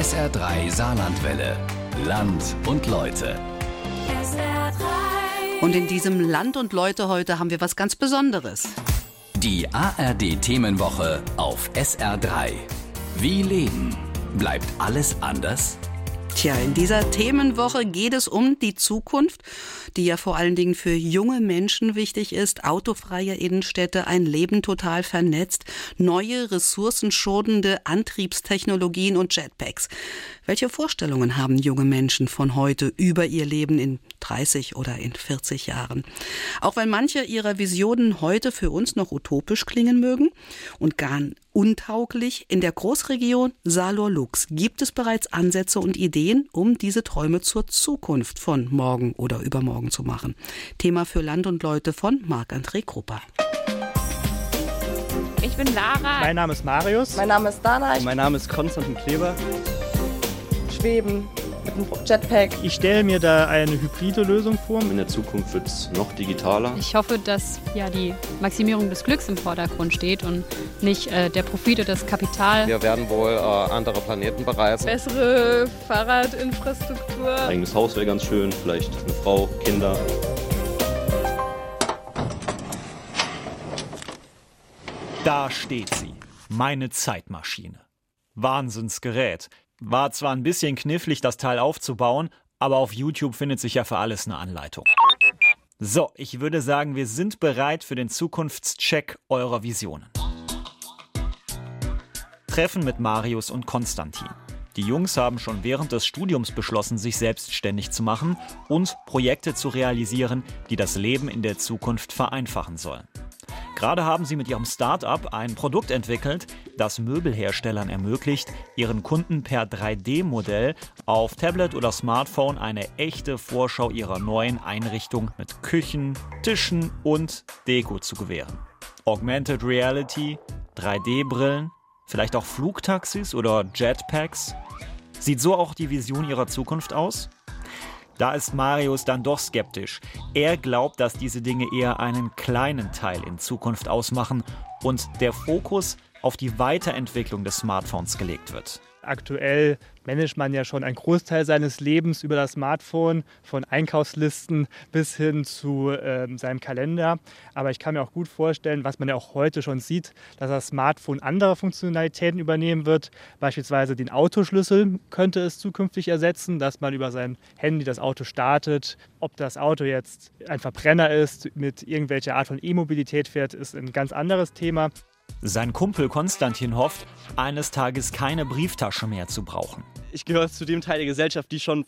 SR3 Saarlandwelle. Land und Leute. Und in diesem Land und Leute heute haben wir was ganz Besonderes. Die ARD-Themenwoche auf SR3. Wie leben? Bleibt alles anders? Tja, in dieser Themenwoche geht es um die Zukunft, die ja vor allen Dingen für junge Menschen wichtig ist. Autofreie Innenstädte, ein Leben total vernetzt, neue ressourcenschonende Antriebstechnologien und Jetpacks. Welche Vorstellungen haben junge Menschen von heute über ihr Leben in 30 oder in 40 Jahren? Auch wenn manche ihrer Visionen heute für uns noch utopisch klingen mögen und gar untauglich, in der Großregion Salor-Lux gibt es bereits Ansätze und Ideen, um diese Träume zur Zukunft von morgen oder übermorgen zu machen. Thema für Land und Leute von Marc-André Krupper. Ich bin Lara. Mein Name ist Marius. Mein Name ist Dana. Mein Name ist Konstantin Kleber. Schweben mit einem Jetpack. Ich stelle mir da eine hybride Lösung vor. In der Zukunft wird es noch digitaler. Ich hoffe, dass ja die Maximierung des Glücks im Vordergrund steht und nicht äh, der Profit oder das Kapital. Wir werden wohl äh, andere Planeten bereisen. Bessere Fahrradinfrastruktur. Eigenes Haus wäre ganz schön, vielleicht eine Frau, Kinder. Da steht sie, meine Zeitmaschine. Wahnsinnsgerät. War zwar ein bisschen knifflig, das Teil aufzubauen, aber auf YouTube findet sich ja für alles eine Anleitung. So, ich würde sagen, wir sind bereit für den Zukunftscheck eurer Visionen. Treffen mit Marius und Konstantin. Die Jungs haben schon während des Studiums beschlossen, sich selbstständig zu machen und Projekte zu realisieren, die das Leben in der Zukunft vereinfachen sollen. Gerade haben sie mit ihrem Start-up ein Produkt entwickelt, das Möbelherstellern ermöglicht, ihren Kunden per 3D-Modell auf Tablet oder Smartphone eine echte Vorschau ihrer neuen Einrichtung mit Küchen, Tischen und Deko zu gewähren. Augmented Reality, 3D-Brillen, vielleicht auch Flugtaxis oder Jetpacks. Sieht so auch die Vision ihrer Zukunft aus? Da ist Marius dann doch skeptisch. Er glaubt, dass diese Dinge eher einen kleinen Teil in Zukunft ausmachen und der Fokus auf die Weiterentwicklung des Smartphones gelegt wird. Aktuell managt man ja schon einen Großteil seines Lebens über das Smartphone, von Einkaufslisten bis hin zu äh, seinem Kalender. Aber ich kann mir auch gut vorstellen, was man ja auch heute schon sieht, dass das Smartphone andere Funktionalitäten übernehmen wird. Beispielsweise den Autoschlüssel könnte es zukünftig ersetzen, dass man über sein Handy das Auto startet. Ob das Auto jetzt ein Verbrenner ist, mit irgendwelcher Art von E-Mobilität fährt, ist ein ganz anderes Thema. Sein Kumpel Konstantin hofft, eines Tages keine Brieftasche mehr zu brauchen. Ich gehöre zu dem Teil der Gesellschaft, die schon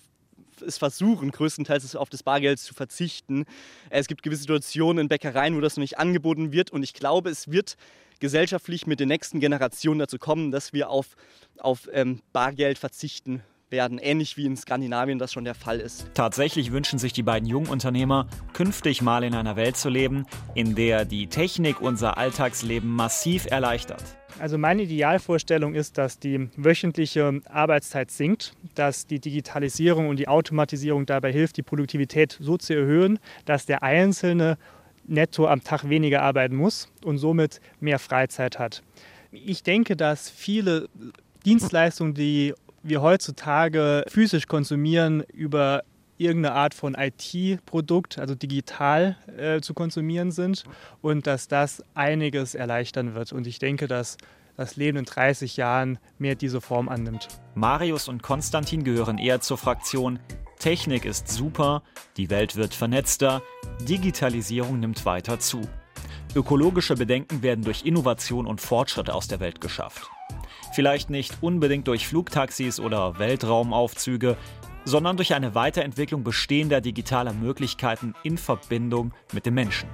es versuchen, größtenteils auf das Bargeld zu verzichten. Es gibt gewisse Situationen in Bäckereien, wo das noch nicht angeboten wird. Und ich glaube, es wird gesellschaftlich mit den nächsten Generationen dazu kommen, dass wir auf, auf ähm, Bargeld verzichten werden, ähnlich wie in Skandinavien das schon der Fall ist. Tatsächlich wünschen sich die beiden Jungunternehmer, künftig mal in einer Welt zu leben, in der die Technik unser Alltagsleben massiv erleichtert. Also meine Idealvorstellung ist, dass die wöchentliche Arbeitszeit sinkt, dass die Digitalisierung und die Automatisierung dabei hilft, die Produktivität so zu erhöhen, dass der Einzelne netto am Tag weniger arbeiten muss und somit mehr Freizeit hat. Ich denke, dass viele Dienstleistungen, die wir heutzutage physisch konsumieren, über irgendeine Art von IT-Produkt, also digital äh, zu konsumieren sind und dass das einiges erleichtern wird. Und ich denke, dass das Leben in 30 Jahren mehr diese Form annimmt. Marius und Konstantin gehören eher zur Fraktion Technik ist super, die Welt wird vernetzter, Digitalisierung nimmt weiter zu. Ökologische Bedenken werden durch Innovation und Fortschritt aus der Welt geschafft. Vielleicht nicht unbedingt durch Flugtaxis oder Weltraumaufzüge, sondern durch eine Weiterentwicklung bestehender digitaler Möglichkeiten in Verbindung mit dem Menschen.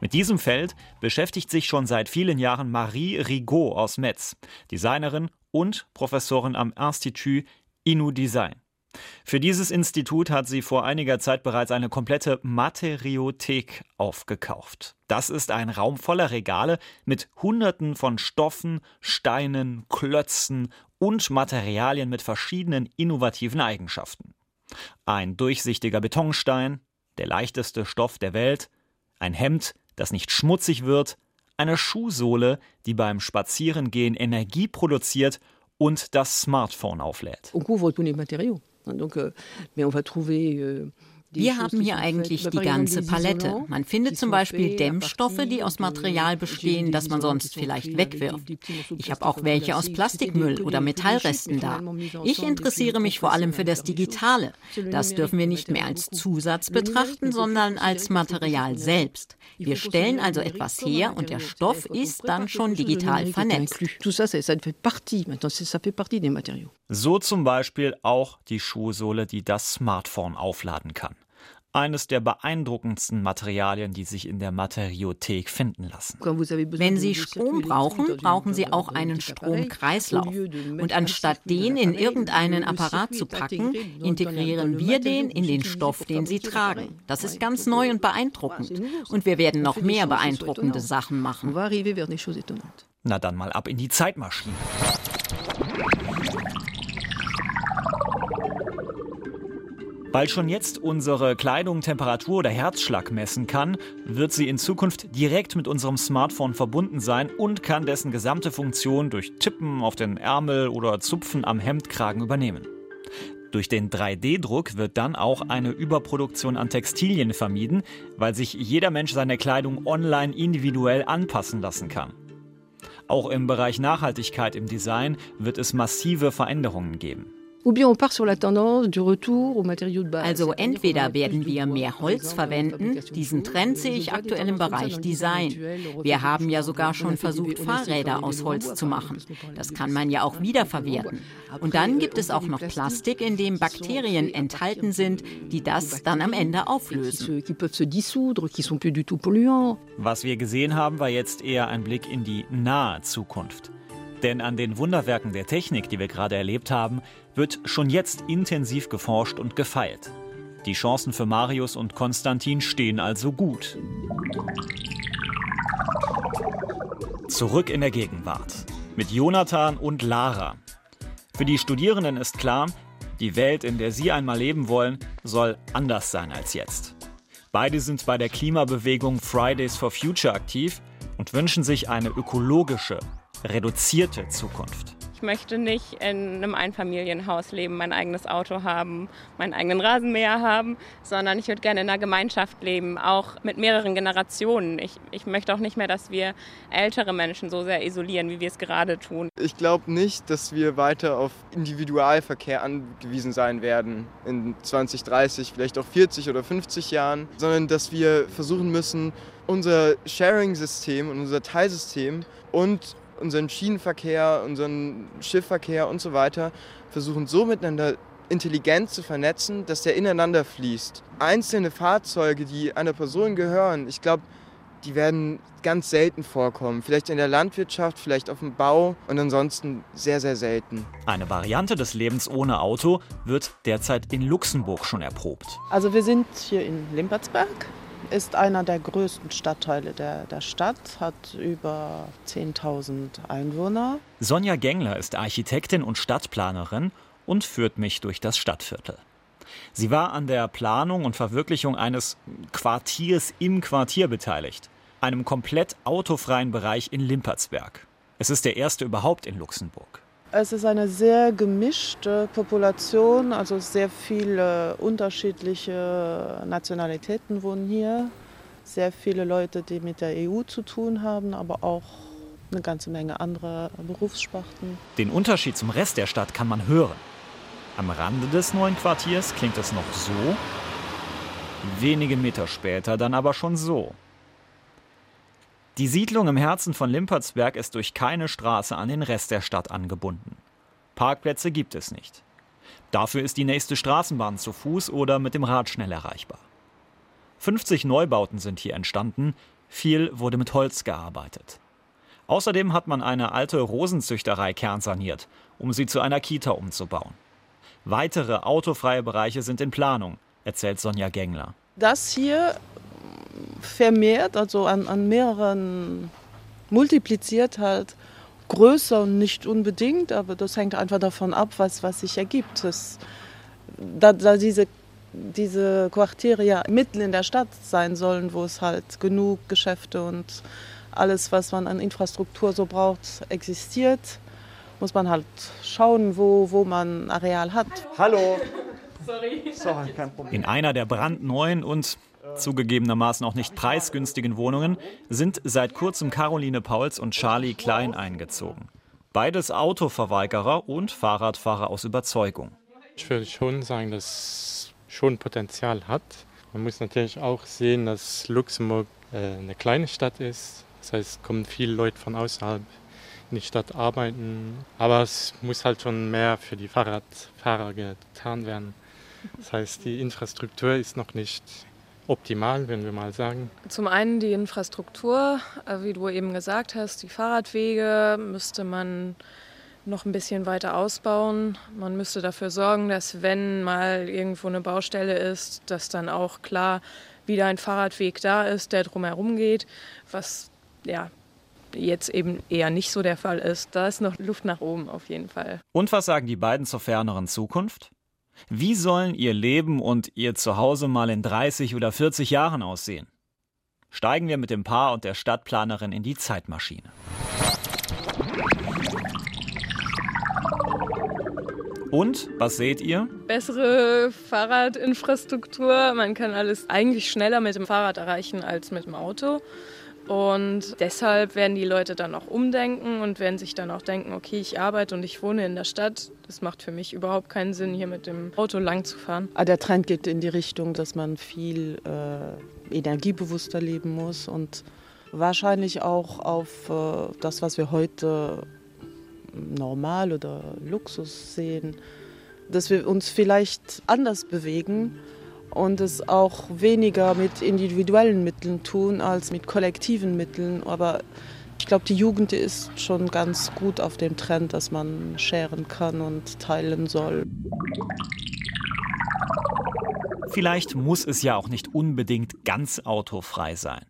Mit diesem Feld beschäftigt sich schon seit vielen Jahren Marie Rigaud aus Metz, Designerin und Professorin am Institut Inu Design. Für dieses Institut hat sie vor einiger Zeit bereits eine komplette Materiothek aufgekauft. Das ist ein Raum voller Regale mit Hunderten von Stoffen, Steinen, Klötzen und Materialien mit verschiedenen innovativen Eigenschaften. Ein durchsichtiger Betonstein, der leichteste Stoff der Welt, ein Hemd, das nicht schmutzig wird, eine Schuhsohle, die beim Spazierengehen Energie produziert und das Smartphone auflädt. Donc, euh, mais on va trouver euh, wir haben hier eigentlich die ganze Palette. Man findet zum Beispiel Dämmstoffe, die aus Material bestehen, das man sonst vielleicht wegwirft. Ich habe auch welche aus Plastikmüll oder Metallresten da. Ich interessiere mich vor allem für das Digitale. Das dürfen wir nicht mehr als Zusatz betrachten, sondern als Material selbst. Wir stellen also etwas her und der Stoff ist dann schon digital vernetzt. So zum Beispiel auch die Schuhsohle, die das Smartphone aufladen kann eines der beeindruckendsten Materialien, die sich in der Materiothek finden lassen. Wenn Sie Strom brauchen, brauchen Sie auch einen Stromkreislauf. Und anstatt den in irgendeinen Apparat zu packen, integrieren wir den in den Stoff, den Sie tragen. Das ist ganz neu und beeindruckend. Und wir werden noch mehr beeindruckende Sachen machen. Na dann mal ab in die Zeitmaschine. Weil schon jetzt unsere Kleidung Temperatur oder Herzschlag messen kann, wird sie in Zukunft direkt mit unserem Smartphone verbunden sein und kann dessen gesamte Funktion durch Tippen auf den Ärmel oder Zupfen am Hemdkragen übernehmen. Durch den 3D-Druck wird dann auch eine Überproduktion an Textilien vermieden, weil sich jeder Mensch seine Kleidung online individuell anpassen lassen kann. Auch im Bereich Nachhaltigkeit im Design wird es massive Veränderungen geben. Also entweder werden wir mehr Holz verwenden, diesen Trend sehe ich aktuell im Bereich Design. Wir haben ja sogar schon versucht, Fahrräder aus Holz zu machen. Das kann man ja auch wiederverwerten. Und dann gibt es auch noch Plastik, in dem Bakterien enthalten sind, die das dann am Ende auflösen. Was wir gesehen haben, war jetzt eher ein Blick in die nahe Zukunft. Denn an den Wunderwerken der Technik, die wir gerade erlebt haben, wird schon jetzt intensiv geforscht und gefeilt. Die Chancen für Marius und Konstantin stehen also gut. Zurück in der Gegenwart. Mit Jonathan und Lara. Für die Studierenden ist klar, die Welt, in der sie einmal leben wollen, soll anders sein als jetzt. Beide sind bei der Klimabewegung Fridays for Future aktiv und wünschen sich eine ökologische, reduzierte Zukunft. Ich möchte nicht in einem Einfamilienhaus leben, mein eigenes Auto haben, meinen eigenen Rasenmäher haben, sondern ich würde gerne in einer Gemeinschaft leben, auch mit mehreren Generationen. Ich, ich möchte auch nicht mehr, dass wir ältere Menschen so sehr isolieren, wie wir es gerade tun. Ich glaube nicht, dass wir weiter auf Individualverkehr angewiesen sein werden in 20, 30, vielleicht auch 40 oder 50 Jahren, sondern dass wir versuchen müssen, unser Sharing-System und unser Teilsystem und unseren Schienenverkehr, unseren Schiffverkehr und so weiter versuchen so miteinander intelligent zu vernetzen, dass der ineinander fließt. Einzelne Fahrzeuge, die einer Person gehören, ich glaube, die werden ganz selten vorkommen. Vielleicht in der Landwirtschaft, vielleicht auf dem Bau und ansonsten sehr, sehr selten. Eine Variante des Lebens ohne Auto wird derzeit in Luxemburg schon erprobt. Also wir sind hier in Limpertsberg ist einer der größten Stadtteile der, der Stadt, hat über 10.000 Einwohner. Sonja Gengler ist Architektin und Stadtplanerin und führt mich durch das Stadtviertel. Sie war an der Planung und Verwirklichung eines Quartiers im Quartier beteiligt, einem komplett autofreien Bereich in Limpertsberg. Es ist der erste überhaupt in Luxemburg. Es ist eine sehr gemischte Population, also sehr viele unterschiedliche Nationalitäten wohnen hier. Sehr viele Leute, die mit der EU zu tun haben, aber auch eine ganze Menge andere Berufssparten. Den Unterschied zum Rest der Stadt kann man hören. Am Rande des neuen Quartiers klingt es noch so, wenige Meter später dann aber schon so. Die Siedlung im Herzen von Limpertsberg ist durch keine Straße an den Rest der Stadt angebunden. Parkplätze gibt es nicht. Dafür ist die nächste Straßenbahn zu Fuß oder mit dem Rad schnell erreichbar. 50 Neubauten sind hier entstanden, viel wurde mit Holz gearbeitet. Außerdem hat man eine alte Rosenzüchterei kernsaniert, um sie zu einer Kita umzubauen. Weitere autofreie Bereiche sind in Planung, erzählt Sonja Gengler. Das hier vermehrt, also an, an mehreren multipliziert halt größer und nicht unbedingt, aber das hängt einfach davon ab, was, was sich ergibt. Das, da, da diese, diese Quartiere ja mitten in der Stadt sein sollen, wo es halt genug Geschäfte und alles, was man an Infrastruktur so braucht, existiert. muss man halt schauen, wo, wo man Areal hat. Hallo. Sorry. In einer der brandneuen und zugegebenermaßen auch nicht preisgünstigen Wohnungen sind seit kurzem Caroline Pauls und Charlie Klein eingezogen. Beides Autoverweigerer und Fahrradfahrer aus Überzeugung. Ich würde schon sagen, dass es schon Potenzial hat. Man muss natürlich auch sehen, dass Luxemburg äh, eine kleine Stadt ist. Das heißt, es kommen viele Leute von außerhalb in die Stadt arbeiten. Aber es muss halt schon mehr für die Fahrradfahrer getan werden. Das heißt, die Infrastruktur ist noch nicht optimal, wenn wir mal sagen. Zum einen die Infrastruktur, äh, wie du eben gesagt hast, die Fahrradwege müsste man noch ein bisschen weiter ausbauen. Man müsste dafür sorgen, dass wenn mal irgendwo eine Baustelle ist, dass dann auch klar wieder ein Fahrradweg da ist, der drumherum geht, was ja jetzt eben eher nicht so der Fall ist. Da ist noch Luft nach oben auf jeden Fall. Und was sagen die beiden zur ferneren Zukunft? Wie sollen ihr Leben und ihr Zuhause mal in 30 oder 40 Jahren aussehen? Steigen wir mit dem Paar und der Stadtplanerin in die Zeitmaschine. Und was seht ihr? Bessere Fahrradinfrastruktur. Man kann alles eigentlich schneller mit dem Fahrrad erreichen als mit dem Auto. Und deshalb werden die Leute dann auch umdenken und werden sich dann auch denken, okay, ich arbeite und ich wohne in der Stadt. Das macht für mich überhaupt keinen Sinn, hier mit dem Auto lang zu fahren. Ah, der Trend geht in die Richtung, dass man viel äh, energiebewusster leben muss und wahrscheinlich auch auf äh, das, was wir heute normal oder Luxus sehen, dass wir uns vielleicht anders bewegen und es auch weniger mit individuellen Mitteln tun als mit kollektiven Mitteln. Aber ich glaube, die Jugend ist schon ganz gut auf dem Trend, dass man scheren kann und teilen soll. Vielleicht muss es ja auch nicht unbedingt ganz autofrei sein.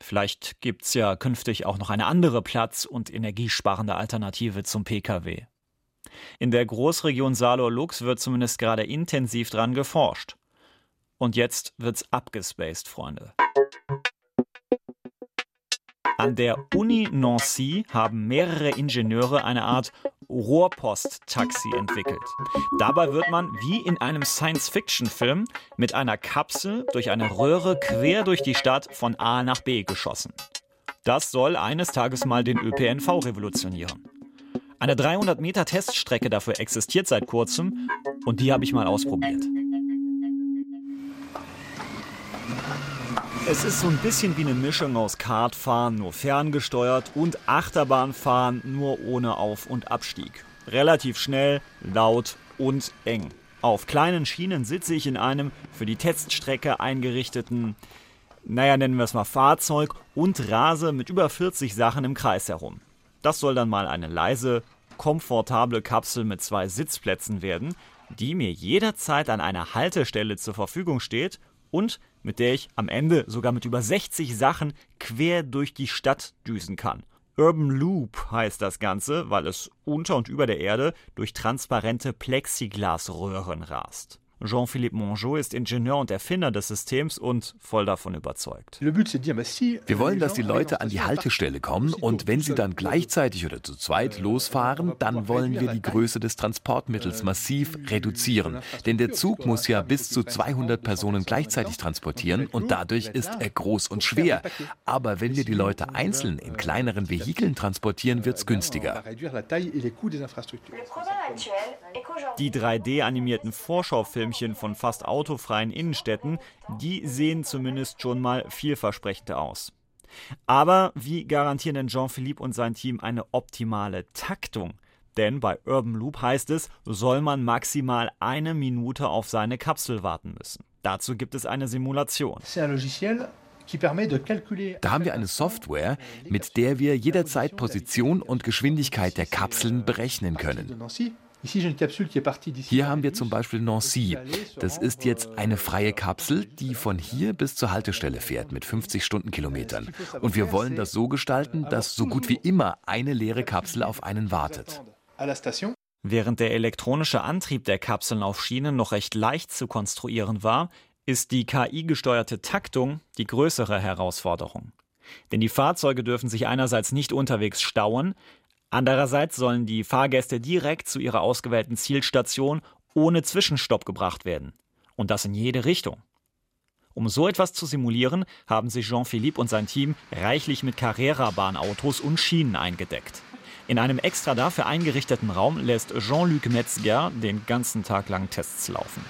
Vielleicht gibt es ja künftig auch noch eine andere Platz- und energiesparende Alternative zum Pkw. In der Großregion Saarlor-Lux wird zumindest gerade intensiv dran geforscht. Und jetzt wird's abgespaced, Freunde. An der Uni Nancy haben mehrere Ingenieure eine Art Rohrpost-Taxi entwickelt. Dabei wird man wie in einem Science-Fiction-Film mit einer Kapsel durch eine Röhre quer durch die Stadt von A nach B geschossen. Das soll eines Tages mal den ÖPNV revolutionieren. Eine 300 Meter Teststrecke dafür existiert seit kurzem und die habe ich mal ausprobiert. Es ist so ein bisschen wie eine Mischung aus Kartfahren, nur ferngesteuert, und Achterbahnfahren, nur ohne Auf- und Abstieg. Relativ schnell, laut und eng. Auf kleinen Schienen sitze ich in einem für die Teststrecke eingerichteten, naja, nennen wir es mal Fahrzeug und rase mit über 40 Sachen im Kreis herum. Das soll dann mal eine leise, komfortable Kapsel mit zwei Sitzplätzen werden, die mir jederzeit an einer Haltestelle zur Verfügung steht und mit der ich am Ende sogar mit über 60 Sachen quer durch die Stadt düsen kann. Urban Loop heißt das Ganze, weil es unter und über der Erde durch transparente Plexiglasröhren rast. Jean-Philippe Mongeau ist Ingenieur und Erfinder des Systems und voll davon überzeugt. Wir wollen, dass die Leute an die Haltestelle kommen und wenn sie dann gleichzeitig oder zu zweit losfahren, dann wollen wir die Größe des Transportmittels massiv reduzieren. Denn der Zug muss ja bis zu 200 Personen gleichzeitig transportieren und dadurch ist er groß und schwer. Aber wenn wir die Leute einzeln in kleineren Vehikeln transportieren, wird es günstiger. Die 3D-animierten Vorschau-Filmchen von fast autofreien Innenstädten, die sehen zumindest schon mal vielversprechender aus. Aber wie garantieren denn Jean-Philippe und sein Team eine optimale Taktung? Denn bei Urban Loop heißt es, soll man maximal eine Minute auf seine Kapsel warten müssen. Dazu gibt es eine Simulation. Da haben wir eine Software, mit der wir jederzeit Position und Geschwindigkeit der Kapseln berechnen können. Hier haben wir zum Beispiel Nancy. Das ist jetzt eine freie Kapsel, die von hier bis zur Haltestelle fährt mit 50 Stundenkilometern. Und wir wollen das so gestalten, dass so gut wie immer eine leere Kapsel auf einen wartet. Während der elektronische Antrieb der Kapseln auf Schienen noch recht leicht zu konstruieren war, ist die KI-gesteuerte Taktung die größere Herausforderung. Denn die Fahrzeuge dürfen sich einerseits nicht unterwegs stauen, Andererseits sollen die Fahrgäste direkt zu ihrer ausgewählten Zielstation ohne Zwischenstopp gebracht werden. Und das in jede Richtung. Um so etwas zu simulieren, haben sich Jean-Philippe und sein Team reichlich mit Carrera-Bahnautos und Schienen eingedeckt. In einem extra dafür eingerichteten Raum lässt Jean-Luc Metzger den ganzen Tag lang Tests laufen.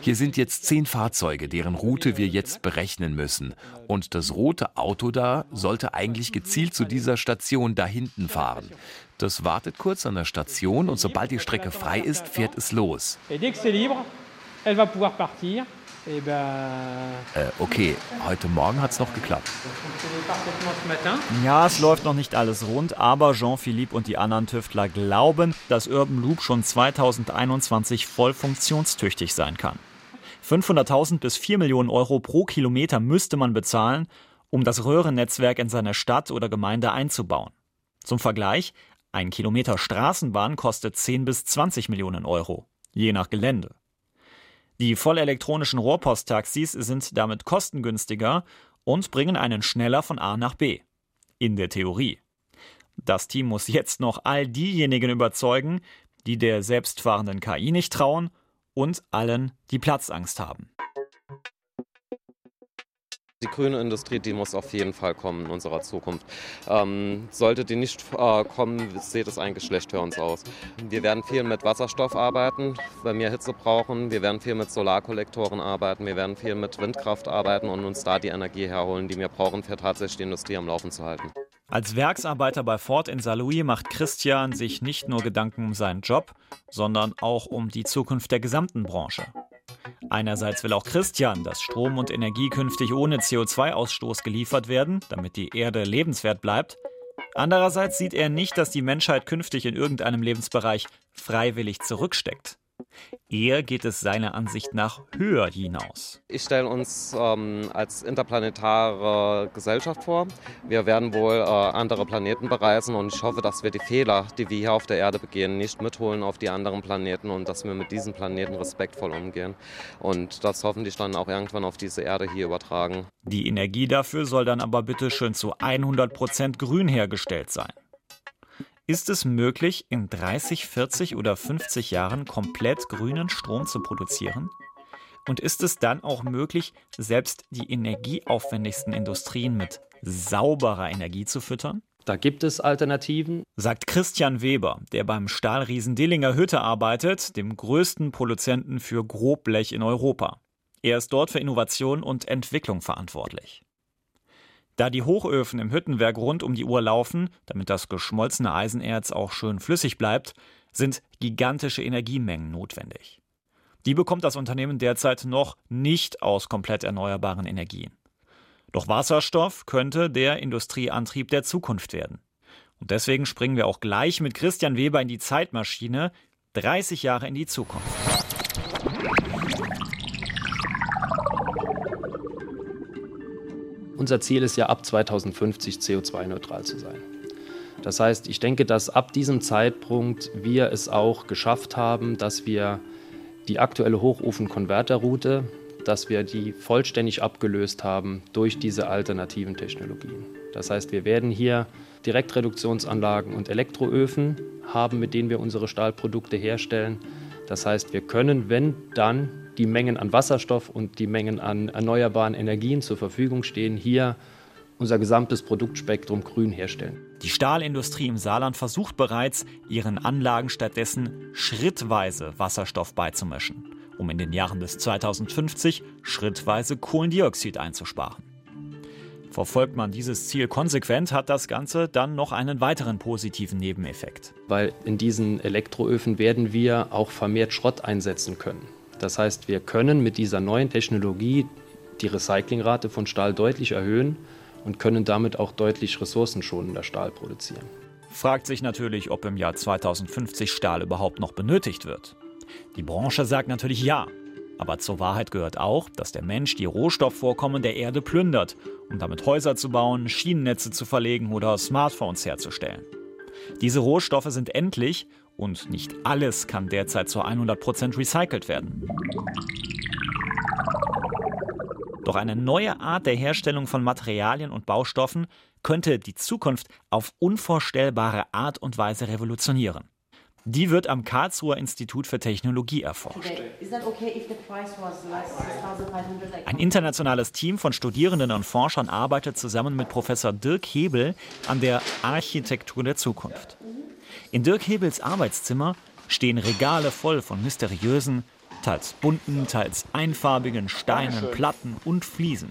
Hier sind jetzt zehn Fahrzeuge, deren Route wir jetzt berechnen müssen. Und das rote Auto da sollte eigentlich gezielt zu dieser Station da hinten fahren. Das wartet kurz an der Station und sobald die Strecke frei ist, fährt es los. Eh äh, okay, heute Morgen hat es noch geklappt. Ja, es läuft noch nicht alles rund, aber Jean-Philippe und die anderen Tüftler glauben, dass Urban Loop schon 2021 voll funktionstüchtig sein kann. 500.000 bis 4 Millionen Euro pro Kilometer müsste man bezahlen, um das Röhrennetzwerk in seiner Stadt oder Gemeinde einzubauen. Zum Vergleich, ein Kilometer Straßenbahn kostet 10 bis 20 Millionen Euro, je nach Gelände. Die vollelektronischen Rohrposttaxis sind damit kostengünstiger und bringen einen schneller von A nach B. In der Theorie. Das Team muss jetzt noch all diejenigen überzeugen, die der selbstfahrenden KI nicht trauen und allen, die Platzangst haben. Die grüne Industrie, die muss auf jeden Fall kommen in unserer Zukunft. Ähm, sollte die nicht äh, kommen, sieht es eigentlich schlecht für uns aus. Wir werden viel mit Wasserstoff arbeiten, weil wir Hitze brauchen. Wir werden viel mit Solarkollektoren arbeiten. Wir werden viel mit Windkraft arbeiten und uns da die Energie herholen, die wir brauchen, für tatsächlich die Industrie am Laufen zu halten. Als Werksarbeiter bei Ford in Saarlouis macht Christian sich nicht nur Gedanken um seinen Job, sondern auch um die Zukunft der gesamten Branche. Einerseits will auch Christian, dass Strom und Energie künftig ohne CO2-Ausstoß geliefert werden, damit die Erde lebenswert bleibt. Andererseits sieht er nicht, dass die Menschheit künftig in irgendeinem Lebensbereich freiwillig zurücksteckt. Eher geht es seiner Ansicht nach höher hinaus. Ich stelle uns ähm, als interplanetare Gesellschaft vor. Wir werden wohl äh, andere Planeten bereisen und ich hoffe, dass wir die Fehler, die wir hier auf der Erde begehen, nicht mitholen auf die anderen Planeten und dass wir mit diesen Planeten respektvoll umgehen und das hoffentlich dann auch irgendwann auf diese Erde hier übertragen. Die Energie dafür soll dann aber bitte schön zu 100 Prozent grün hergestellt sein. Ist es möglich, in 30, 40 oder 50 Jahren komplett grünen Strom zu produzieren? Und ist es dann auch möglich, selbst die energieaufwendigsten Industrien mit sauberer Energie zu füttern? Da gibt es Alternativen, sagt Christian Weber, der beim Stahlriesen Dillinger Hütte arbeitet, dem größten Produzenten für Grobblech in Europa. Er ist dort für Innovation und Entwicklung verantwortlich. Da die Hochöfen im Hüttenwerk rund um die Uhr laufen, damit das geschmolzene Eisenerz auch schön flüssig bleibt, sind gigantische Energiemengen notwendig. Die bekommt das Unternehmen derzeit noch nicht aus komplett erneuerbaren Energien. Doch Wasserstoff könnte der Industrieantrieb der Zukunft werden. Und deswegen springen wir auch gleich mit Christian Weber in die Zeitmaschine 30 Jahre in die Zukunft. Unser Ziel ist ja ab 2050 CO2-neutral zu sein. Das heißt, ich denke, dass ab diesem Zeitpunkt wir es auch geschafft haben, dass wir die aktuelle Hochofenkonverterroute, dass wir die vollständig abgelöst haben durch diese alternativen Technologien. Das heißt, wir werden hier Direktreduktionsanlagen und Elektroöfen haben, mit denen wir unsere Stahlprodukte herstellen. Das heißt, wir können, wenn dann die Mengen an Wasserstoff und die Mengen an erneuerbaren Energien zur Verfügung stehen, hier unser gesamtes Produktspektrum grün herstellen. Die Stahlindustrie im Saarland versucht bereits, ihren Anlagen stattdessen schrittweise Wasserstoff beizumischen, um in den Jahren bis 2050 schrittweise Kohlendioxid einzusparen. Verfolgt man dieses Ziel konsequent, hat das Ganze dann noch einen weiteren positiven Nebeneffekt. Weil in diesen Elektroöfen werden wir auch vermehrt Schrott einsetzen können. Das heißt, wir können mit dieser neuen Technologie die Recyclingrate von Stahl deutlich erhöhen und können damit auch deutlich ressourcenschonender Stahl produzieren. Fragt sich natürlich, ob im Jahr 2050 Stahl überhaupt noch benötigt wird. Die Branche sagt natürlich ja. Aber zur Wahrheit gehört auch, dass der Mensch die Rohstoffvorkommen der Erde plündert, um damit Häuser zu bauen, Schienennetze zu verlegen oder Smartphones herzustellen. Diese Rohstoffe sind endlich und nicht alles kann derzeit zu 100% recycelt werden. Doch eine neue Art der Herstellung von Materialien und Baustoffen könnte die Zukunft auf unvorstellbare Art und Weise revolutionieren. Die wird am Karlsruher Institut für Technologie erforscht. Ein internationales Team von Studierenden und Forschern arbeitet zusammen mit Professor Dirk Hebel an der Architektur der Zukunft. In Dirk Hebels Arbeitszimmer stehen Regale voll von mysteriösen, teils bunten, teils einfarbigen Steinen, Platten und Fliesen.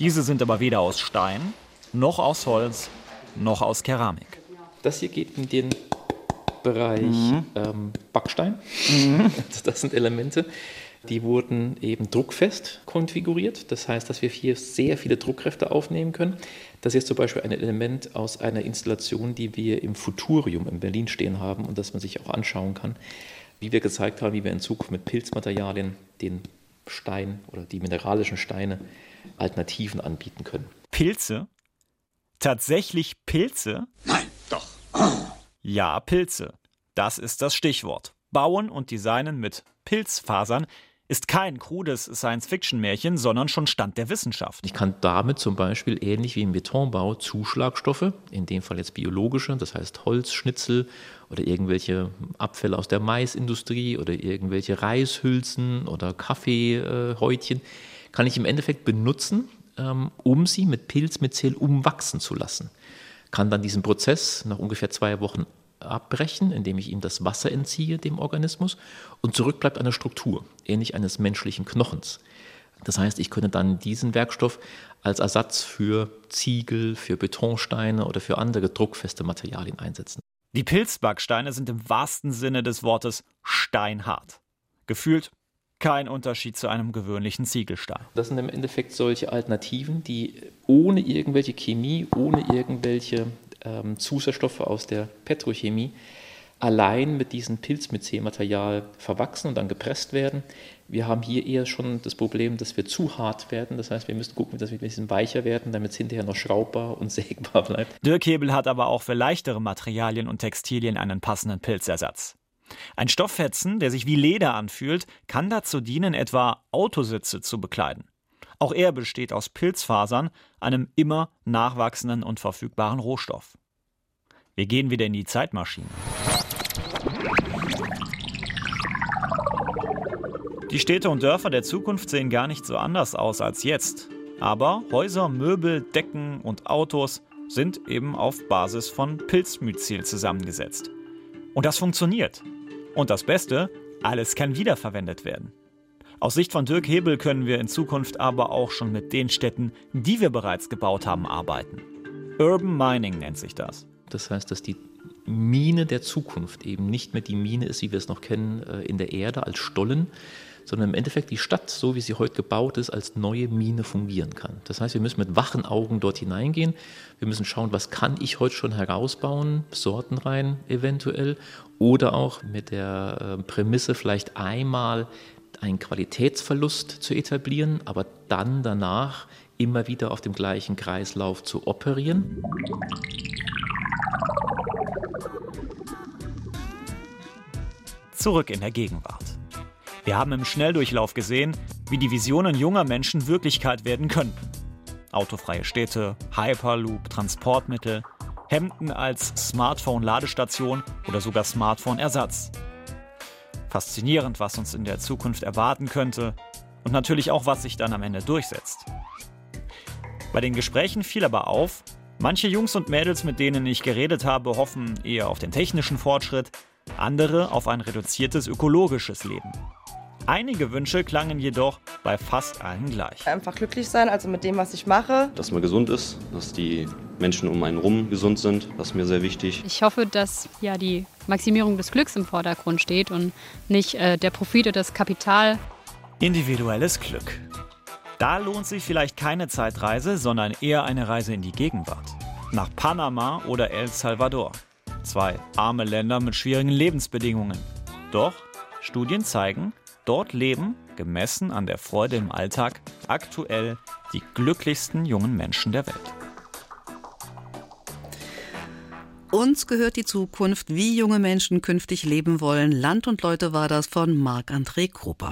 Diese sind aber weder aus Stein, noch aus Holz, noch aus Keramik. Das hier geht in den Bereich mhm. ähm, Backstein. Mhm. Das sind Elemente, die wurden eben druckfest konfiguriert. Das heißt, dass wir hier sehr viele Druckkräfte aufnehmen können. Das ist zum Beispiel ein Element aus einer Installation, die wir im Futurium in Berlin stehen haben und das man sich auch anschauen kann, wie wir gezeigt haben, wie wir in Zukunft mit Pilzmaterialien den Stein oder die mineralischen Steine Alternativen anbieten können. Pilze? Tatsächlich Pilze? Ja, Pilze. Das ist das Stichwort. Bauen und Designen mit Pilzfasern ist kein krudes Science-Fiction-Märchen, sondern schon Stand der Wissenschaft. Ich kann damit zum Beispiel ähnlich wie im Betonbau Zuschlagstoffe, in dem Fall jetzt biologische, das heißt Holzschnitzel oder irgendwelche Abfälle aus der Maisindustrie oder irgendwelche Reishülsen oder Kaffeehäutchen, kann ich im Endeffekt benutzen, ähm, um sie mit Pilzmyzel umwachsen zu lassen kann dann diesen Prozess nach ungefähr zwei Wochen abbrechen, indem ich ihm das Wasser entziehe, dem Organismus, und zurück bleibt eine Struktur, ähnlich eines menschlichen Knochens. Das heißt, ich könnte dann diesen Werkstoff als Ersatz für Ziegel, für Betonsteine oder für andere druckfeste Materialien einsetzen. Die Pilzbacksteine sind im wahrsten Sinne des Wortes steinhart. Gefühlt kein Unterschied zu einem gewöhnlichen Ziegelstein. Das sind im Endeffekt solche Alternativen, die ohne irgendwelche Chemie, ohne irgendwelche ähm, Zusatzstoffe aus der Petrochemie allein mit diesem Pilz-mit-C-Material verwachsen und dann gepresst werden. Wir haben hier eher schon das Problem, dass wir zu hart werden. Das heißt, wir müssen gucken, dass wir ein bisschen weicher werden, damit es hinterher noch schraubbar und sägbar bleibt. Dirk Hebel hat aber auch für leichtere Materialien und Textilien einen passenden Pilzersatz. Ein Stofffetzen, der sich wie Leder anfühlt, kann dazu dienen, etwa Autositze zu bekleiden. Auch er besteht aus Pilzfasern, einem immer nachwachsenden und verfügbaren Rohstoff. Wir gehen wieder in die Zeitmaschine. Die Städte und Dörfer der Zukunft sehen gar nicht so anders aus als jetzt. Aber Häuser, Möbel, Decken und Autos sind eben auf Basis von Pilzmyzel zusammengesetzt. Und das funktioniert. Und das Beste, alles kann wiederverwendet werden. Aus Sicht von Dirk Hebel können wir in Zukunft aber auch schon mit den Städten, die wir bereits gebaut haben, arbeiten. Urban Mining nennt sich das. Das heißt, dass die Mine der Zukunft eben nicht mehr die Mine ist, wie wir es noch kennen, äh, in der Erde als Stollen, sondern im Endeffekt die Stadt, so wie sie heute gebaut ist, als neue Mine fungieren kann. Das heißt, wir müssen mit wachen Augen dort hineingehen. Wir müssen schauen, was kann ich heute schon herausbauen, Sorten rein eventuell, oder auch mit der äh, Prämisse vielleicht einmal einen Qualitätsverlust zu etablieren, aber dann danach immer wieder auf dem gleichen Kreislauf zu operieren. Zurück in der Gegenwart. Wir haben im Schnelldurchlauf gesehen, wie die Visionen junger Menschen Wirklichkeit werden könnten. Autofreie Städte, Hyperloop, Transportmittel, Hemden als Smartphone-Ladestation oder sogar Smartphone-Ersatz. Faszinierend, was uns in der Zukunft erwarten könnte und natürlich auch, was sich dann am Ende durchsetzt. Bei den Gesprächen fiel aber auf, manche Jungs und Mädels, mit denen ich geredet habe, hoffen eher auf den technischen Fortschritt, andere auf ein reduziertes ökologisches Leben. Einige Wünsche klangen jedoch bei fast allen gleich. Einfach glücklich sein, also mit dem, was ich mache. Dass man gesund ist, dass die Menschen um einen rum gesund sind, das ist mir sehr wichtig. Ich hoffe, dass ja die Maximierung des Glücks im Vordergrund steht und nicht äh, der Profit oder das Kapital. Individuelles Glück. Da lohnt sich vielleicht keine Zeitreise, sondern eher eine Reise in die Gegenwart. Nach Panama oder El Salvador. Zwei arme Länder mit schwierigen Lebensbedingungen. Doch Studien zeigen, Dort leben, gemessen an der Freude im Alltag, aktuell die glücklichsten jungen Menschen der Welt. Uns gehört die Zukunft, wie junge Menschen künftig leben wollen. Land und Leute war das von Marc-André Krupper.